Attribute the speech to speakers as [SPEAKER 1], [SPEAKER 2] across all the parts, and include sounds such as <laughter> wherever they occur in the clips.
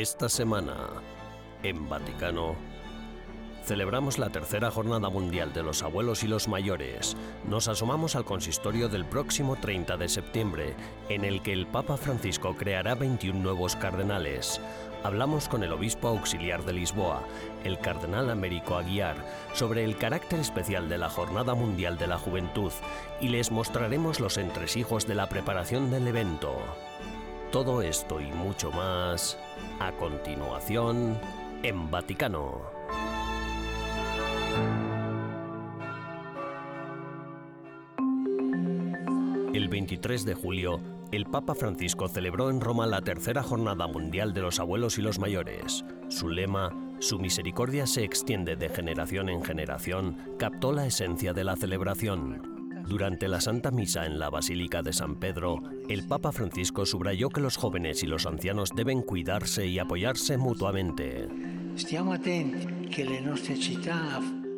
[SPEAKER 1] Esta semana, en Vaticano, celebramos la tercera jornada mundial de los abuelos y los mayores. Nos asomamos al consistorio del próximo 30 de septiembre, en el que el Papa Francisco creará 21 nuevos cardenales. Hablamos con el obispo auxiliar de Lisboa, el cardenal Américo Aguiar, sobre el carácter especial de la Jornada Mundial de la Juventud y les mostraremos los entresijos de la preparación del evento. Todo esto y mucho más a continuación en Vaticano. El 23 de julio, el Papa Francisco celebró en Roma la tercera jornada mundial de los abuelos y los mayores. Su lema, Su misericordia se extiende de generación en generación, captó la esencia de la celebración. Durante la Santa Misa en la Basílica de San Pedro, el Papa Francisco subrayó que los jóvenes y los ancianos deben cuidarse y apoyarse mutuamente.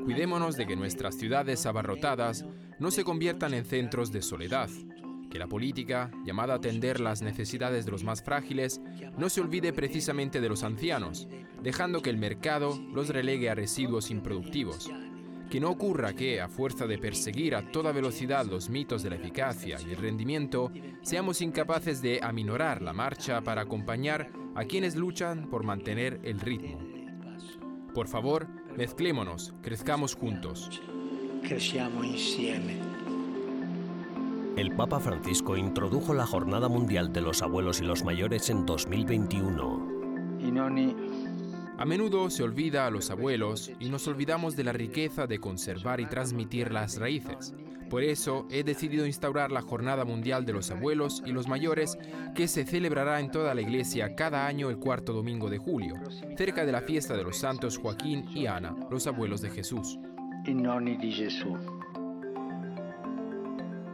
[SPEAKER 2] Cuidémonos de que nuestras ciudades abarrotadas no se conviertan en centros de soledad, que la política, llamada a atender las necesidades de los más frágiles, no se olvide precisamente de los ancianos, dejando que el mercado los relegue a residuos improductivos que no ocurra que, a fuerza de perseguir a toda velocidad los mitos de la eficacia y el rendimiento, seamos incapaces de aminorar la marcha para acompañar a quienes luchan por mantener el ritmo. Por favor, mezclémonos, crezcamos juntos.
[SPEAKER 1] El Papa Francisco introdujo la Jornada Mundial de los Abuelos y los Mayores en 2021.
[SPEAKER 2] A menudo se olvida a los abuelos y nos olvidamos de la riqueza de conservar y transmitir las raíces. Por eso he decidido instaurar la Jornada Mundial de los Abuelos y los Mayores que se celebrará en toda la iglesia cada año el cuarto domingo de julio, cerca de la fiesta de los santos Joaquín y Ana, los abuelos de Jesús.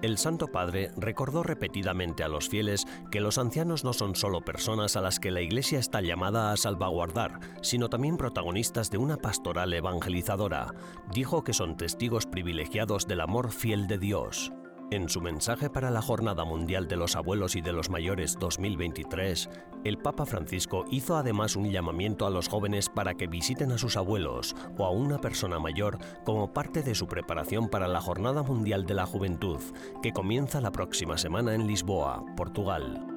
[SPEAKER 1] El Santo Padre recordó repetidamente a los fieles que los ancianos no son solo personas a las que la Iglesia está llamada a salvaguardar, sino también protagonistas de una pastoral evangelizadora. Dijo que son testigos privilegiados del amor fiel de Dios. En su mensaje para la Jornada Mundial de los Abuelos y de los Mayores 2023, el Papa Francisco hizo además un llamamiento a los jóvenes para que visiten a sus abuelos o a una persona mayor como parte de su preparación para la Jornada Mundial de la Juventud, que comienza la próxima semana en Lisboa, Portugal.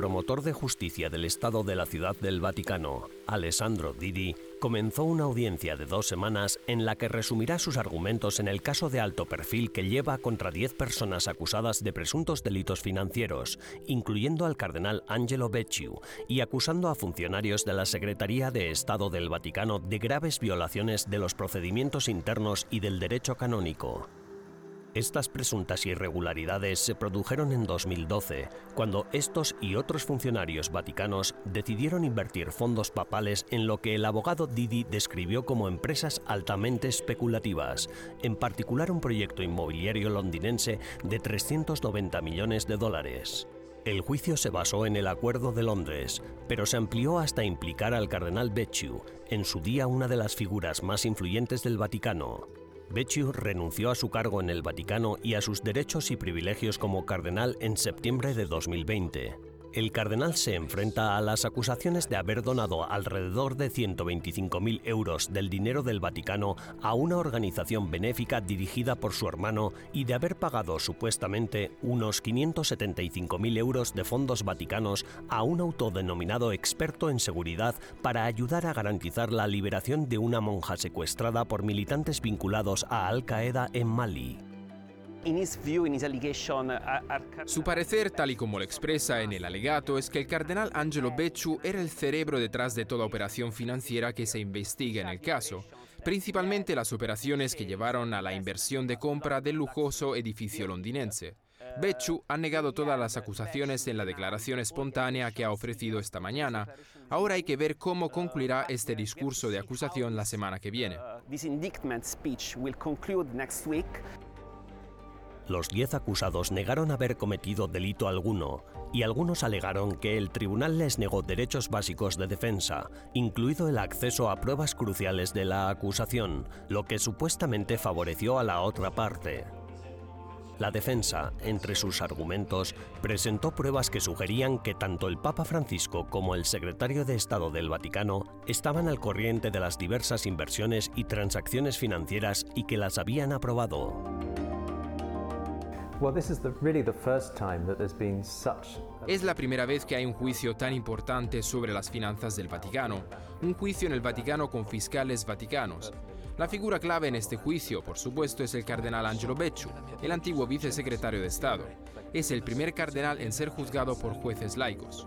[SPEAKER 1] Promotor de justicia del Estado de la Ciudad del Vaticano, Alessandro Didi, comenzó una audiencia de dos semanas en la que resumirá sus argumentos en el caso de alto perfil que lleva contra 10 personas acusadas de presuntos delitos financieros, incluyendo al cardenal Angelo Becciu, y acusando a funcionarios de la Secretaría de Estado del Vaticano de graves violaciones de los procedimientos internos y del derecho canónico. Estas presuntas irregularidades se produjeron en 2012, cuando estos y otros funcionarios vaticanos decidieron invertir fondos papales en lo que el abogado Didi describió como empresas altamente especulativas, en particular un proyecto inmobiliario londinense de 390 millones de dólares. El juicio se basó en el Acuerdo de Londres, pero se amplió hasta implicar al cardenal Becciu, en su día una de las figuras más influyentes del Vaticano. Becciu renunció a su cargo en el Vaticano y a sus derechos y privilegios como cardenal en septiembre de 2020 el cardenal se enfrenta a las acusaciones de haber donado alrededor de 125.000 euros del dinero del Vaticano a una organización benéfica dirigida por su hermano y de haber pagado supuestamente unos 575.000 euros de fondos vaticanos a un autodenominado experto en seguridad para ayudar a garantizar la liberación de una monja secuestrada por militantes vinculados a Al Qaeda en Mali.
[SPEAKER 2] Su parecer, tal y como lo expresa en el alegato, es que el cardenal Angelo Becciu era el cerebro detrás de toda operación financiera que se investiga en el caso, principalmente las operaciones que llevaron a la inversión de compra del lujoso edificio londinense. Becciu ha negado todas las acusaciones en la declaración espontánea que ha ofrecido esta mañana. Ahora hay que ver cómo concluirá este discurso de acusación la semana que viene.
[SPEAKER 1] Los diez acusados negaron haber cometido delito alguno y algunos alegaron que el tribunal les negó derechos básicos de defensa, incluido el acceso a pruebas cruciales de la acusación, lo que supuestamente favoreció a la otra parte. La defensa, entre sus argumentos, presentó pruebas que sugerían que tanto el Papa Francisco como el secretario de Estado del Vaticano estaban al corriente de las diversas inversiones y transacciones financieras y que las habían aprobado.
[SPEAKER 2] Es la primera vez que hay un juicio tan importante sobre las finanzas del Vaticano, un juicio en el Vaticano con fiscales vaticanos, la figura clave en este juicio, por supuesto, es el cardenal Angelo Becciu, el antiguo vicesecretario de Estado. Es el primer cardenal en ser juzgado por jueces laicos.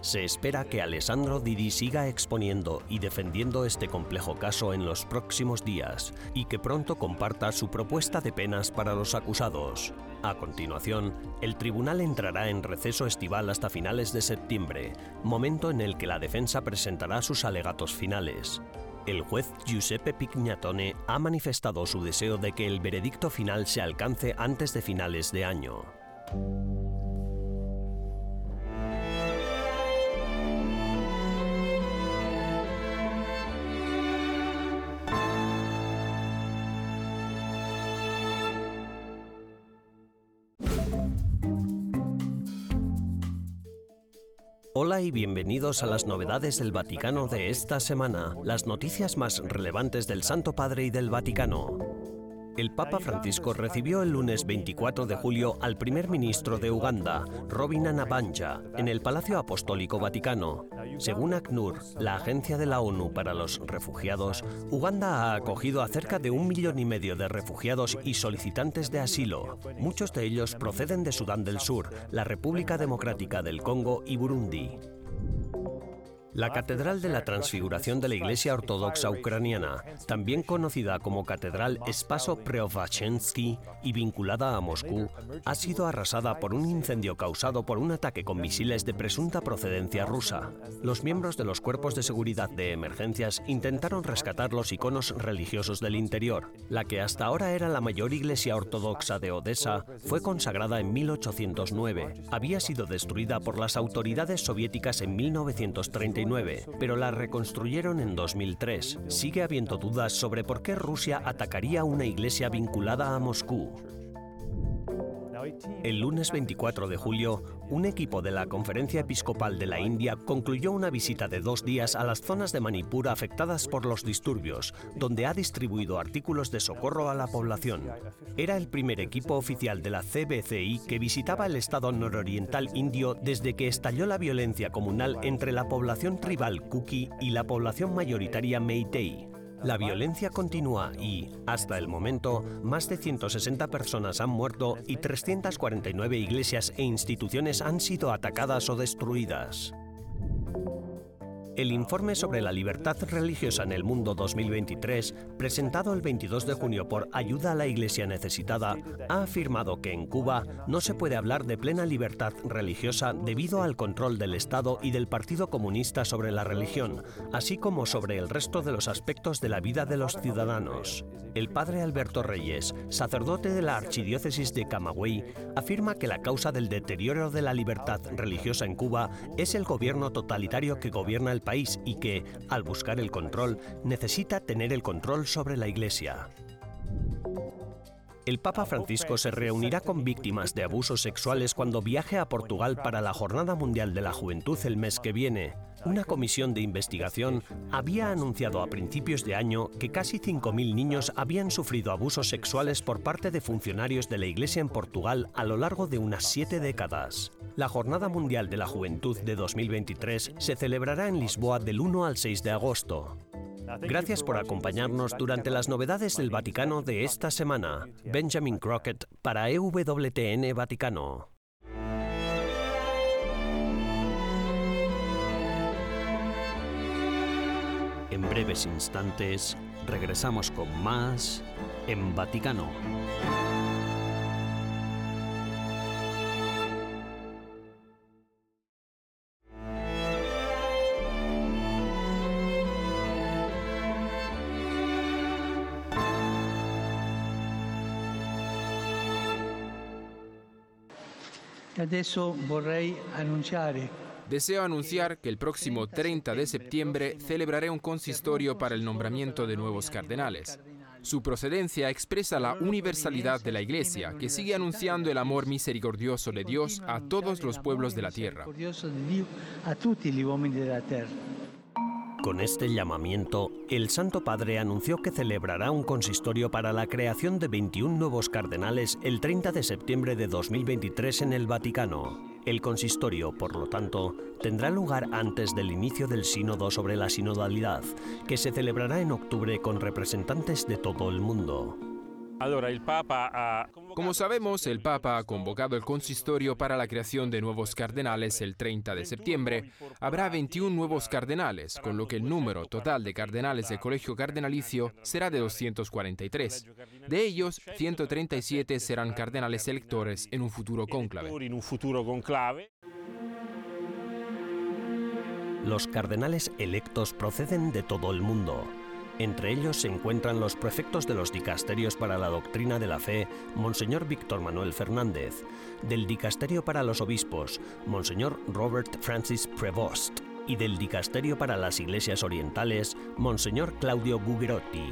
[SPEAKER 1] Se espera que Alessandro Didi siga exponiendo y defendiendo este complejo caso en los próximos días y que pronto comparta su propuesta de penas para los acusados. A continuación, el tribunal entrará en receso estival hasta finales de septiembre, momento en el que la defensa presentará sus alegatos finales. El juez Giuseppe Pignatone ha manifestado su deseo de que el veredicto final se alcance antes de finales de año. Hola y bienvenidos a las novedades del Vaticano de esta semana, las noticias más relevantes del Santo Padre y del Vaticano. El Papa Francisco recibió el lunes 24 de julio al primer ministro de Uganda, Robin Anabanja, en el Palacio Apostólico Vaticano. Según ACNUR, la agencia de la ONU para los refugiados, Uganda ha acogido a cerca de un millón y medio de refugiados y solicitantes de asilo. Muchos de ellos proceden de Sudán del Sur, la República Democrática del Congo y Burundi. La Catedral de la Transfiguración de la Iglesia Ortodoxa Ucraniana, también conocida como Catedral Spaso Preobrazhensky y vinculada a Moscú, ha sido arrasada por un incendio causado por un ataque con misiles de presunta procedencia rusa. Los miembros de los cuerpos de seguridad de emergencias intentaron rescatar los iconos religiosos del interior. La que hasta ahora era la mayor iglesia ortodoxa de Odessa fue consagrada en 1809. Había sido destruida por las autoridades soviéticas en 1930 pero la reconstruyeron en 2003. Sigue habiendo dudas sobre por qué Rusia atacaría una iglesia vinculada a Moscú. El lunes 24 de julio, un equipo de la Conferencia Episcopal de la India concluyó una visita de dos días a las zonas de Manipur afectadas por los disturbios, donde ha distribuido artículos de socorro a la población. Era el primer equipo oficial de la CBCI que visitaba el estado nororiental indio desde que estalló la violencia comunal entre la población tribal Kuki y la población mayoritaria Meitei. La violencia continúa y, hasta el momento, más de 160 personas han muerto y 349 iglesias e instituciones han sido atacadas o destruidas. El informe sobre la libertad religiosa en el mundo 2023, presentado el 22 de junio por Ayuda a la Iglesia Necesitada, ha afirmado que en Cuba no se puede hablar de plena libertad religiosa debido al control del Estado y del Partido Comunista sobre la religión, así como sobre el resto de los aspectos de la vida de los ciudadanos. El padre Alberto Reyes, sacerdote de la Archidiócesis de Camagüey, afirma que la causa del deterioro de la libertad religiosa en Cuba es el gobierno totalitario que gobierna el país y que, al buscar el control, necesita tener el control sobre la Iglesia. El Papa Francisco se reunirá con víctimas de abusos sexuales cuando viaje a Portugal para la Jornada Mundial de la Juventud el mes que viene. Una comisión de investigación había anunciado a principios de año que casi 5.000 niños habían sufrido abusos sexuales por parte de funcionarios de la Iglesia en Portugal a lo largo de unas siete décadas. La Jornada Mundial de la Juventud de 2023 se celebrará en Lisboa del 1 al 6 de agosto. Gracias por acompañarnos durante las novedades del Vaticano de esta semana. Benjamin Crockett para EWTN Vaticano. En breves instantes regresamos con más en Vaticano.
[SPEAKER 2] Adesso vorrei annunciare Deseo anunciar que el próximo 30 de septiembre celebraré un consistorio para el nombramiento de nuevos cardenales. Su procedencia expresa la universalidad de la Iglesia, que sigue anunciando el amor misericordioso de Dios a todos los pueblos de la tierra.
[SPEAKER 1] Con este llamamiento, el Santo Padre anunció que celebrará un consistorio para la creación de 21 nuevos cardenales el 30 de septiembre de 2023 en el Vaticano. El consistorio, por lo tanto, tendrá lugar antes del inicio del sínodo sobre la sinodalidad, que se celebrará en octubre con representantes de todo el mundo.
[SPEAKER 2] Como sabemos, el Papa ha convocado el consistorio para la creación de nuevos cardenales el 30 de septiembre. Habrá 21 nuevos cardenales, con lo que el número total de cardenales del colegio cardenalicio será de 243. De ellos, 137 serán cardenales electores en un futuro cónclave.
[SPEAKER 1] Los cardenales electos proceden de todo el mundo. Entre ellos se encuentran los prefectos de los dicasterios para la doctrina de la fe, Monseñor Víctor Manuel Fernández, del dicasterio para los obispos, Monseñor Robert Francis Prevost, y del dicasterio para las iglesias orientales, Monseñor Claudio Gugerotti.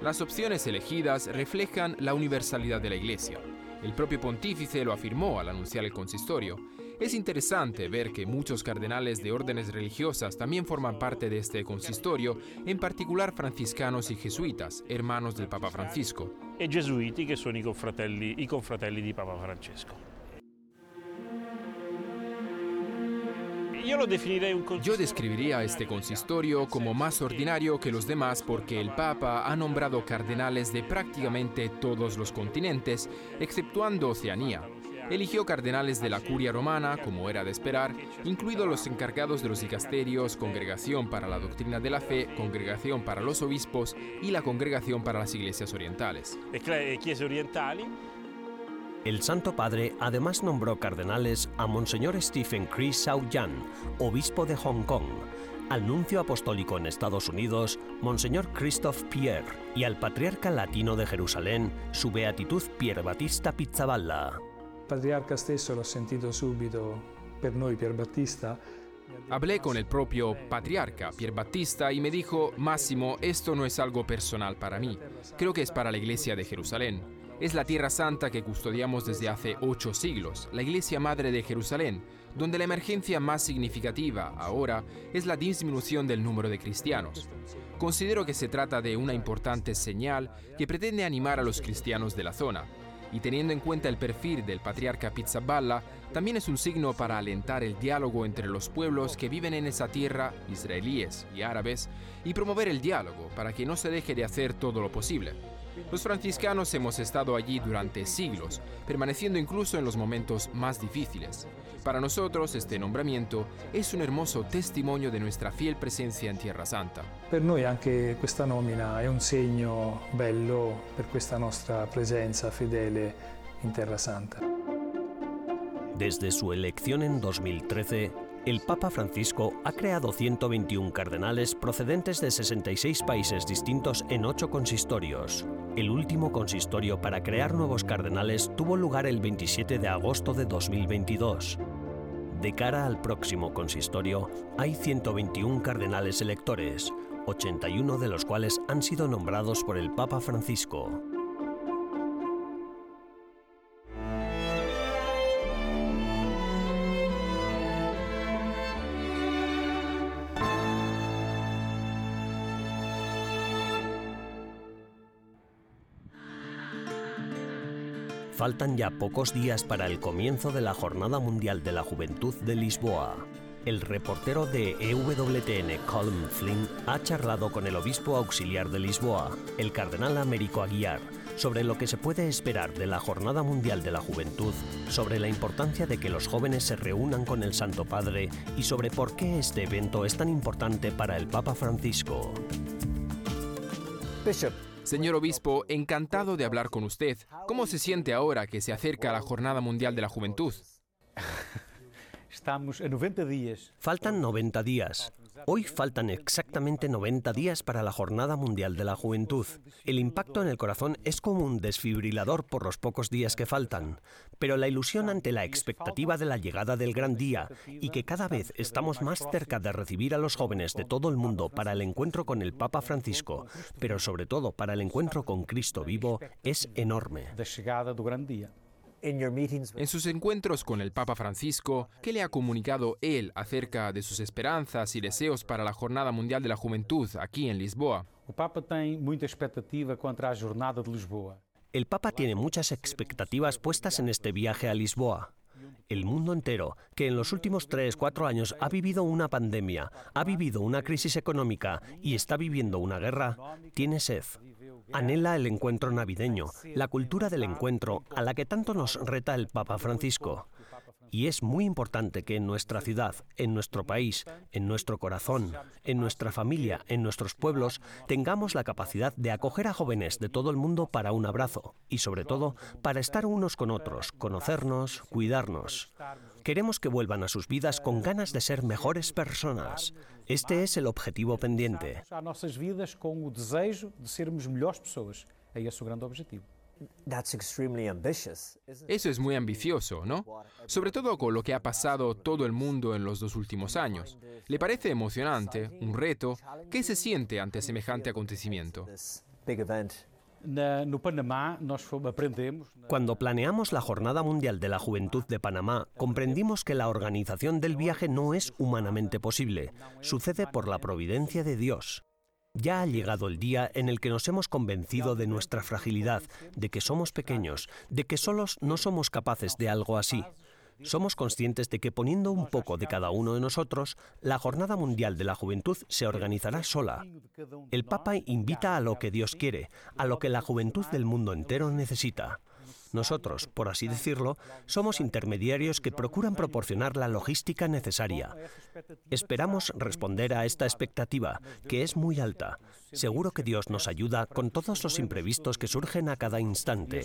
[SPEAKER 2] Las opciones elegidas reflejan la universalidad de la Iglesia. El propio pontífice lo afirmó al anunciar el consistorio es interesante ver que muchos cardenales de órdenes religiosas también forman parte de este consistorio, en particular franciscanos y jesuitas, hermanos del Papa Francisco.
[SPEAKER 3] E gesuiti che sono i confratelli, i confratelli di Papa Francesco.
[SPEAKER 2] Yo describiría este consistorio como más ordinario que los demás porque el Papa ha nombrado cardenales de prácticamente todos los continentes, exceptuando Oceanía, eligió cardenales de la curia romana, como era de esperar, incluidos los encargados de los dicasterios, Congregación para la Doctrina de la Fe, Congregación para los Obispos y la Congregación para las Iglesias Orientales.
[SPEAKER 1] El Santo Padre además nombró cardenales a Monseñor Stephen Chris Sau-Yan, obispo de Hong Kong, al nuncio apostólico en Estados Unidos, Monseñor Christophe Pierre, y al patriarca latino de Jerusalén, su beatitud Pier Battista Pizzaballa
[SPEAKER 4] patriarca stesso l'ho sentito subito per noi, Pier Battista.
[SPEAKER 2] Hablé con el propio patriarca, Pier Battista, y me dijo, Máximo, esto no es algo personal para mí, creo que es para la iglesia de Jerusalén. Es la tierra santa que custodiamos desde hace ocho siglos, la iglesia madre de Jerusalén, donde la emergencia más significativa ahora es la disminución del número de cristianos. Considero que se trata de una importante señal que pretende animar a los cristianos de la zona y teniendo en cuenta el perfil del patriarca Pizzaballa, también es un signo para alentar el diálogo entre los pueblos que viven en esa tierra, israelíes y árabes, y promover el diálogo para que no se deje de hacer todo lo posible. Los franciscanos hemos estado allí durante siglos, permaneciendo incluso en los momentos más difíciles. Para nosotros este nombramiento es un hermoso testimonio de nuestra fiel presencia en Tierra Santa.
[SPEAKER 4] Per noi anche questa nomina è un segno bello per questa nostra presenza fedele in Terra Santa.
[SPEAKER 1] Desde su elección en 2013, el Papa Francisco ha creado 121 cardenales procedentes de 66 países distintos en ocho consistorios. El último consistorio para crear nuevos cardenales tuvo lugar el 27 de agosto de 2022. De cara al próximo consistorio, hay 121 cardenales electores, 81 de los cuales han sido nombrados por el Papa Francisco. Faltan ya pocos días para el comienzo de la Jornada Mundial de la Juventud de Lisboa. El reportero de EWTN Colm Flynn ha charlado con el obispo auxiliar de Lisboa, el cardenal Américo Aguiar, sobre lo que se puede esperar de la Jornada Mundial de la Juventud, sobre la importancia de que los jóvenes se reúnan con el Santo Padre y sobre por qué este evento es tan importante para el Papa Francisco.
[SPEAKER 2] Bishop, Señor Obispo, encantado de hablar con usted. ¿Cómo se siente ahora que se acerca la Jornada Mundial de la Juventud? <laughs>
[SPEAKER 1] Faltan 90 días. Hoy faltan exactamente 90 días para la Jornada Mundial de la Juventud. El impacto en el corazón es como un desfibrilador por los pocos días que faltan, pero la ilusión ante la expectativa de la llegada del gran día y que cada vez estamos más cerca de recibir a los jóvenes de todo el mundo para el encuentro con el Papa Francisco, pero sobre todo para el encuentro con Cristo vivo, es enorme.
[SPEAKER 2] En sus encuentros con el Papa Francisco, ¿qué le ha comunicado él acerca de sus esperanzas y deseos para la Jornada Mundial de la Juventud aquí en Lisboa?
[SPEAKER 5] El Papa tiene mucha expectativa contra la Jornada de Lisboa.
[SPEAKER 1] El Papa tiene muchas expectativas puestas en este viaje a Lisboa. El mundo entero, que en los últimos 3-4 años ha vivido una pandemia, ha vivido una crisis económica y está viviendo una guerra, tiene sed. Anhela el encuentro navideño, la cultura del encuentro a la que tanto nos reta el Papa Francisco. Y es muy importante que en nuestra ciudad, en nuestro país, en nuestro corazón, en nuestra familia, en nuestros pueblos, tengamos la capacidad de acoger a jóvenes de todo el mundo para un abrazo y sobre todo para estar unos con otros, conocernos, cuidarnos. Queremos que vuelvan a sus vidas con ganas de ser mejores personas. Este es el objetivo pendiente.
[SPEAKER 5] A nuestras vidas con el deseo de mejores personas. Objetivo.
[SPEAKER 2] Eso es muy ambicioso, ¿no? Sobre todo con lo que ha pasado todo el mundo en los dos últimos años. ¿Le parece emocionante, un reto? ¿Qué se siente ante semejante acontecimiento?
[SPEAKER 1] Cuando planeamos la Jornada Mundial de la Juventud de Panamá, comprendimos que la organización del viaje no es humanamente posible. Sucede por la providencia de Dios. Ya ha llegado el día en el que nos hemos convencido de nuestra fragilidad, de que somos pequeños, de que solos no somos capaces de algo así. Somos conscientes de que poniendo un poco de cada uno de nosotros, la Jornada Mundial de la Juventud se organizará sola. El Papa invita a lo que Dios quiere, a lo que la juventud del mundo entero necesita. Nosotros, por así decirlo, somos intermediarios que procuran proporcionar la logística necesaria. Esperamos responder a esta expectativa, que es muy alta. Seguro que Dios nos ayuda con todos los imprevistos que surgen a cada instante.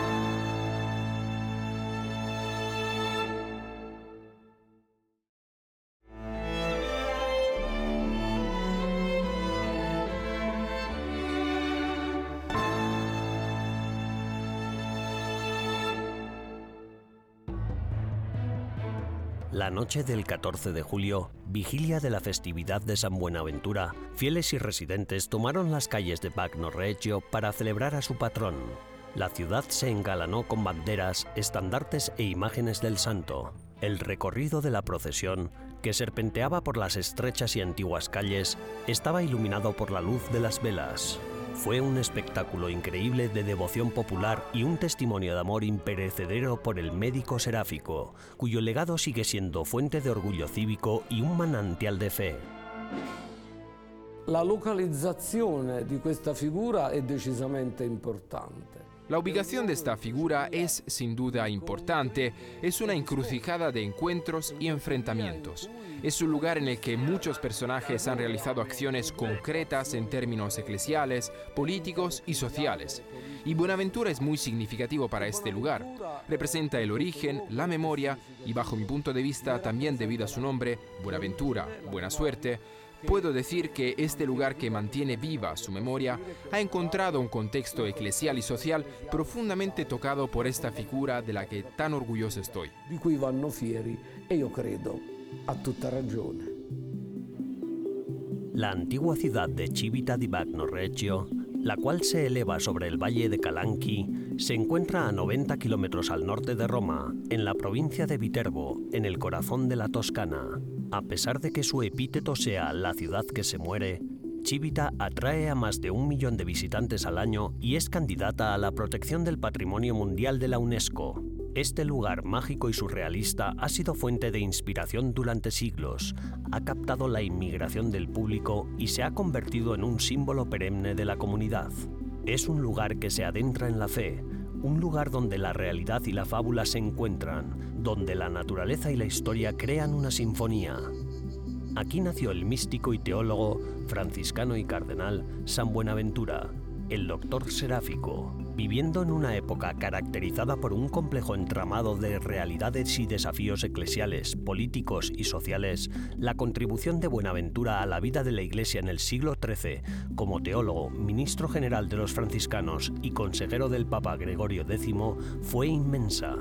[SPEAKER 1] Noche del 14 de julio, vigilia de la festividad de San Buenaventura, fieles y residentes tomaron las calles de Bagno Reggio para celebrar a su patrón. La ciudad se engalanó con banderas, estandartes e imágenes del santo. El recorrido de la procesión, que serpenteaba por las estrechas y antiguas calles, estaba iluminado por la luz de las velas. Fue un espectáculo increíble de devoción popular y un testimonio de amor imperecedero por el médico seráfico, cuyo legado sigue siendo fuente de orgullo cívico y un manantial de fe.
[SPEAKER 6] La localizzazione di questa figura è decisamente importante.
[SPEAKER 2] La ubicación de esta figura es sin duda importante, es una encrucijada de encuentros y enfrentamientos. Es un lugar en el que muchos personajes han realizado acciones concretas en términos eclesiales, políticos y sociales. Y Buenaventura es muy significativo para este lugar. Representa el origen, la memoria y bajo mi punto de vista también debido a su nombre, Buenaventura, buena suerte, Puedo decir que este lugar que mantiene viva su memoria ha encontrado un contexto eclesial y social profundamente tocado por esta figura de la que tan orgulloso estoy.
[SPEAKER 6] Di cui vanno fieri e io credo a tutta ragione.
[SPEAKER 1] La antigua ciudad de Civita di Bagno Reggio, la cual se eleva sobre el valle de Calanchi, se encuentra a 90 kilómetros al norte de Roma, en la provincia de Viterbo, en el corazón de la Toscana. A pesar de que su epíteto sea la ciudad que se muere, Civita atrae a más de un millón de visitantes al año y es candidata a la protección del Patrimonio Mundial de la UNESCO. Este lugar mágico y surrealista ha sido fuente de inspiración durante siglos, ha captado la inmigración del público y se ha convertido en un símbolo perenne de la comunidad. Es un lugar que se adentra en la fe, un lugar donde la realidad y la fábula se encuentran, donde la naturaleza y la historia crean una sinfonía. Aquí nació el místico y teólogo, franciscano y cardenal San Buenaventura, el doctor seráfico, viviendo en una época caracterizada por un complejo entramado de realidades y desafíos eclesiales, políticos y sociales, la contribución de Buenaventura a la vida de la Iglesia en el siglo XIII, como teólogo, ministro general de los franciscanos y consejero del Papa Gregorio X, fue inmensa.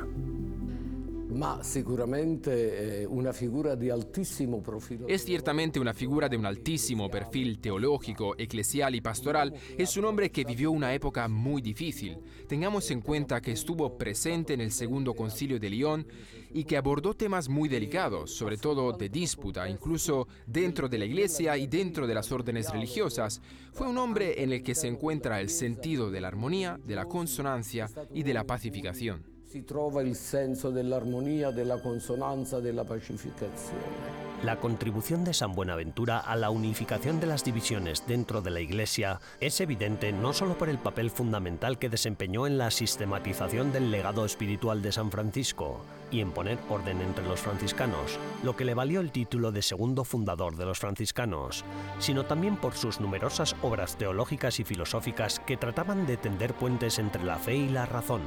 [SPEAKER 2] Es ciertamente una figura de un altísimo perfil teológico, eclesial y pastoral. Es un hombre que vivió una época muy difícil. Tengamos en cuenta que estuvo presente en el Segundo Concilio de Lyon y que abordó temas muy delicados, sobre todo de disputa, incluso dentro de la Iglesia y dentro de las órdenes religiosas. Fue un hombre en el que se encuentra el sentido de la armonía, de la consonancia y de la pacificación.
[SPEAKER 6] Si trova il senso dell'armonia, della consonanza, della pacificazione.
[SPEAKER 1] La contribución de San Buenaventura a la unificación de las divisiones dentro de la Iglesia es evidente no solo por el papel fundamental que desempeñó en la sistematización del legado espiritual de San Francisco y en poner orden entre los franciscanos, lo que le valió el título de segundo fundador de los franciscanos, sino también por sus numerosas obras teológicas y filosóficas que trataban de tender puentes entre la fe y la razón.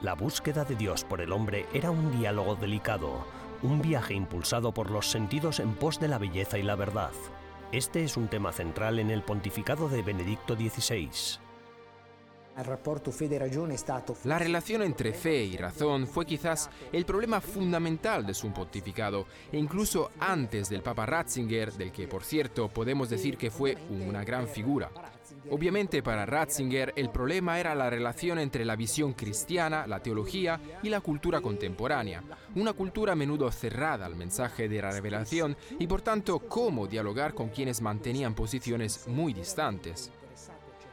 [SPEAKER 1] La búsqueda de Dios por el hombre era un diálogo delicado, un viaje impulsado por los sentidos en pos de la belleza y la verdad. Este es un tema central en el pontificado de Benedicto XVI.
[SPEAKER 2] La relación entre fe y razón fue quizás el problema fundamental de su pontificado, e incluso antes del Papa Ratzinger, del que por cierto podemos decir que fue una gran figura. Obviamente para Ratzinger el problema era la relación entre la visión cristiana, la teología y la cultura contemporánea, una cultura a menudo cerrada al mensaje de la revelación y por tanto cómo dialogar con quienes mantenían posiciones muy distantes.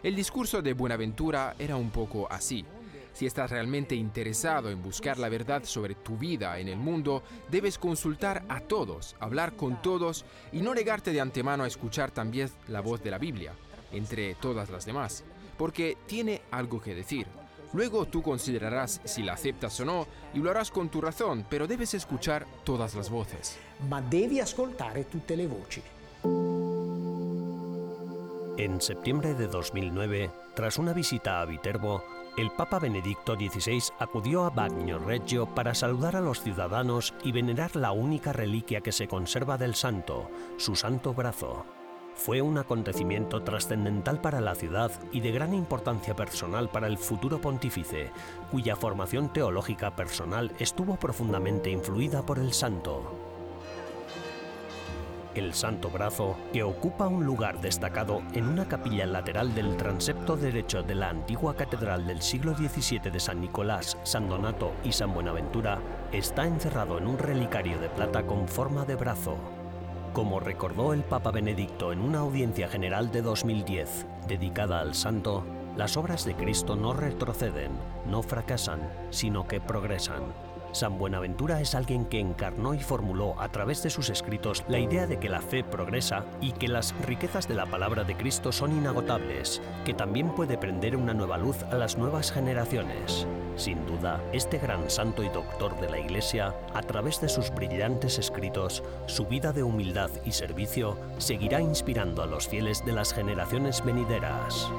[SPEAKER 2] El discurso de Buenaventura era un poco así. Si estás realmente interesado en buscar la verdad sobre tu vida en el mundo, debes consultar a todos, hablar con todos y no negarte de antemano a escuchar también la voz de la Biblia entre todas las demás, porque tiene algo que decir. Luego tú considerarás si la aceptas o no y lo harás con tu razón, pero debes escuchar todas las voces.
[SPEAKER 7] Ma devi ascoltare tutte le voci.
[SPEAKER 1] En septiembre de 2009, tras una visita a Viterbo, el Papa Benedicto XVI acudió a Bagno Reggio para saludar a los ciudadanos y venerar la única reliquia que se conserva del santo, su santo brazo. Fue un acontecimiento trascendental para la ciudad y de gran importancia personal para el futuro pontífice, cuya formación teológica personal estuvo profundamente influida por el santo. El Santo Brazo, que ocupa un lugar destacado en una capilla lateral del transepto derecho de la antigua catedral del siglo XVII de San Nicolás, San Donato y San Buenaventura, está encerrado en un relicario de plata con forma de brazo. Como recordó el Papa Benedicto en una audiencia general de 2010 dedicada al santo, las obras de Cristo no retroceden, no fracasan, sino que progresan. San Buenaventura es alguien que encarnó y formuló a través de sus escritos la idea de que la fe progresa y que las riquezas de la palabra de Cristo son inagotables, que también puede prender una nueva luz a las nuevas generaciones. Sin duda, este gran santo y doctor de la Iglesia, a través de sus brillantes escritos, su vida de humildad y servicio, seguirá inspirando a los fieles de las generaciones venideras.